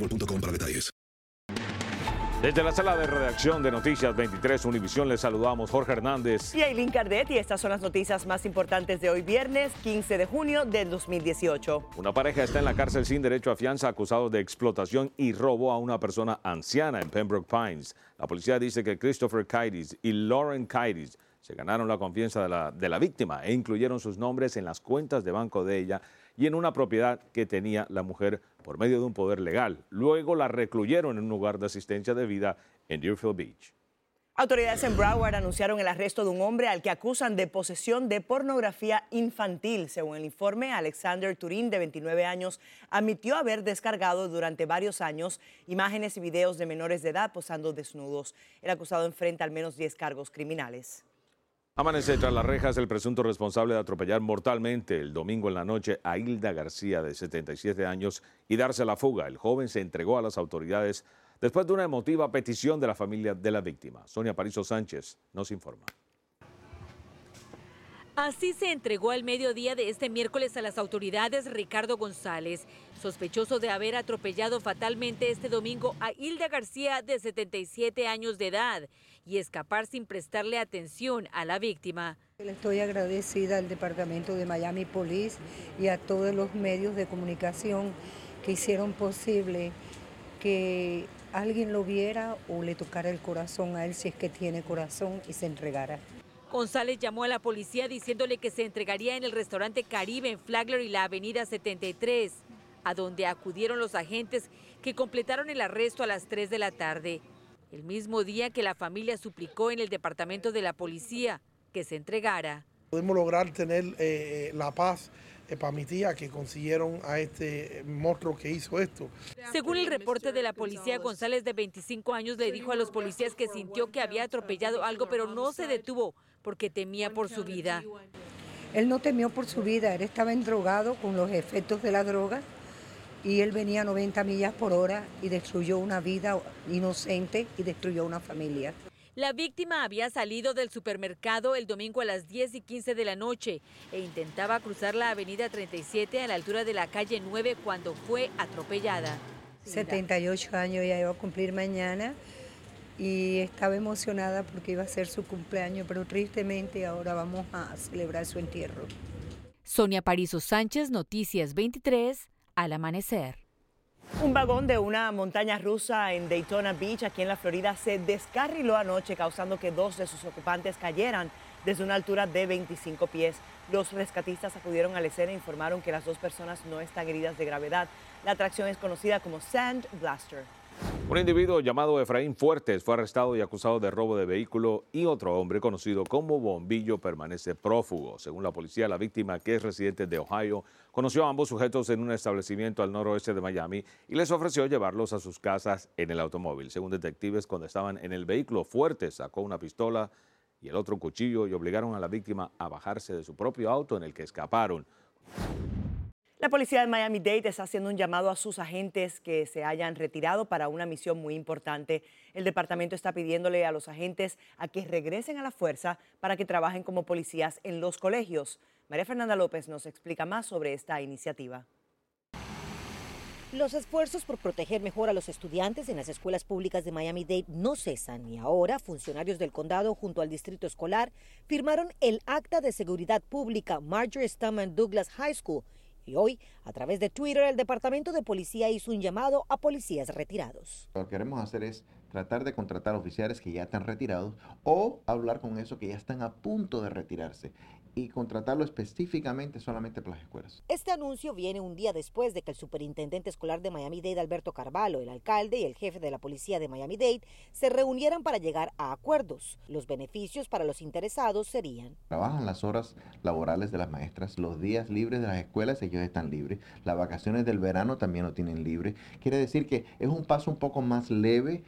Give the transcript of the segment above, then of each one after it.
boostmobile.com para detalles. Desde la sala de redacción de Noticias 23 Univisión les saludamos Jorge Hernández. Y Aileen Cardet, y estas son las noticias más importantes de hoy viernes 15 de junio del 2018. Una pareja está en la cárcel sin derecho a fianza acusado de explotación y robo a una persona anciana en Pembroke Pines. La policía dice que Christopher Kaitis y Lauren Kaitis se ganaron la confianza de la, víctima e incluyeron sus nombres en las cuentas de banco de ella y en una propiedad que tenía la mujer por medio de un poder legal. Luego la recluyeron en un lugar de asistencia de vida en Deerfield Beach. Autoridades en Broward anunciaron el arresto de un hombre al que acusan de posesión de pornografía infantil. Según el informe, Alexander Turín, de 29 años, admitió haber descargado durante varios años imágenes y videos de menores de edad posando desnudos. El acusado enfrenta al menos 10 cargos criminales. Amanece tras las rejas el presunto responsable de atropellar mortalmente el domingo en la noche a Hilda García, de 77 años, y darse la fuga. El joven se entregó a las autoridades después de una emotiva petición de la familia de la víctima. Sonia Parizo Sánchez nos informa. Así se entregó al mediodía de este miércoles a las autoridades Ricardo González, sospechoso de haber atropellado fatalmente este domingo a Hilda García de 77 años de edad y escapar sin prestarle atención a la víctima. Le estoy agradecida al Departamento de Miami Police y a todos los medios de comunicación que hicieron posible que alguien lo viera o le tocara el corazón a él si es que tiene corazón y se entregara. González llamó a la policía diciéndole que se entregaría en el restaurante Caribe en Flagler y la avenida 73, a donde acudieron los agentes que completaron el arresto a las 3 de la tarde, el mismo día que la familia suplicó en el departamento de la policía que se entregara. Podemos lograr tener eh, la paz eh, para mi tía que consiguieron a este monstruo que hizo esto. Según el reporte de la policía, González de 25 años le dijo a los policías que sintió que había atropellado algo, pero no se detuvo porque temía por su vida. Él no temió por su vida, él estaba endrogado con los efectos de la droga y él venía a 90 millas por hora y destruyó una vida inocente y destruyó una familia. La víctima había salido del supermercado el domingo a las 10 y 15 de la noche e intentaba cruzar la avenida 37 a la altura de la calle 9 cuando fue atropellada. 78 años ya iba a cumplir mañana y estaba emocionada porque iba a ser su cumpleaños, pero tristemente ahora vamos a celebrar su entierro. Sonia Parizo Sánchez, Noticias 23, al amanecer. Un vagón de una montaña rusa en Daytona Beach, aquí en la Florida, se descarriló anoche, causando que dos de sus ocupantes cayeran desde una altura de 25 pies. Los rescatistas acudieron a la escena e informaron que las dos personas no están heridas de gravedad. La atracción es conocida como Sand Blaster. Un individuo llamado Efraín Fuertes fue arrestado y acusado de robo de vehículo y otro hombre conocido como Bombillo permanece prófugo. Según la policía, la víctima, que es residente de Ohio, conoció a ambos sujetos en un establecimiento al noroeste de Miami y les ofreció llevarlos a sus casas en el automóvil. Según detectives, cuando estaban en el vehículo, Fuertes sacó una pistola y el otro cuchillo y obligaron a la víctima a bajarse de su propio auto en el que escaparon. La policía de Miami-Dade está haciendo un llamado a sus agentes que se hayan retirado para una misión muy importante. El departamento está pidiéndole a los agentes a que regresen a la fuerza para que trabajen como policías en los colegios. María Fernanda López nos explica más sobre esta iniciativa. Los esfuerzos por proteger mejor a los estudiantes en las escuelas públicas de Miami-Dade no cesan y ahora funcionarios del condado junto al distrito escolar firmaron el Acta de Seguridad Pública Marjorie Stoneman Douglas High School y hoy, a través de Twitter, el Departamento de Policía hizo un llamado a policías retirados. Lo que queremos hacer es tratar de contratar oficiales que ya están retirados o hablar con esos que ya están a punto de retirarse y contratarlo específicamente solamente para las escuelas. Este anuncio viene un día después de que el superintendente escolar de Miami-Dade, Alberto Carvalho, el alcalde y el jefe de la policía de Miami-Dade se reunieran para llegar a acuerdos. Los beneficios para los interesados serían... Trabajan las horas laborales de las maestras, los días libres de las escuelas, ellos están libres, las vacaciones del verano también lo tienen libre. Quiere decir que es un paso un poco más leve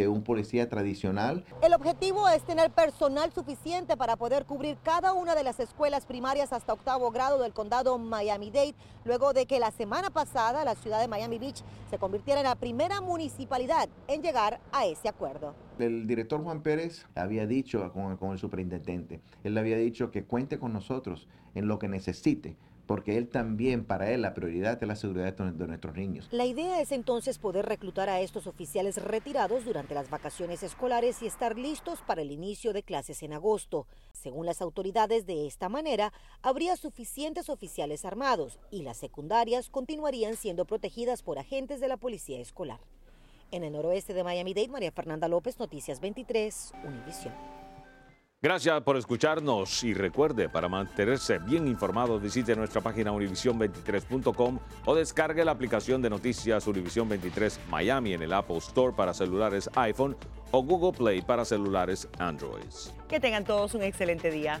de un policía tradicional. El objetivo es tener personal suficiente para poder cubrir cada una de las escuelas primarias hasta octavo grado del condado Miami-Dade, luego de que la semana pasada la ciudad de Miami Beach se convirtiera en la primera municipalidad en llegar a ese acuerdo. El director Juan Pérez había dicho con, con el superintendente, él le había dicho que cuente con nosotros en lo que necesite porque él también, para él, la prioridad es la seguridad de nuestros niños. La idea es entonces poder reclutar a estos oficiales retirados durante las vacaciones escolares y estar listos para el inicio de clases en agosto. Según las autoridades, de esta manera habría suficientes oficiales armados y las secundarias continuarían siendo protegidas por agentes de la policía escolar. En el noroeste de Miami-Dade, María Fernanda López, Noticias 23, Univisión. Gracias por escucharnos y recuerde, para mantenerse bien informado, visite nuestra página univision23.com o descargue la aplicación de noticias Univision 23 Miami en el Apple Store para celulares iPhone o Google Play para celulares Android. Que tengan todos un excelente día.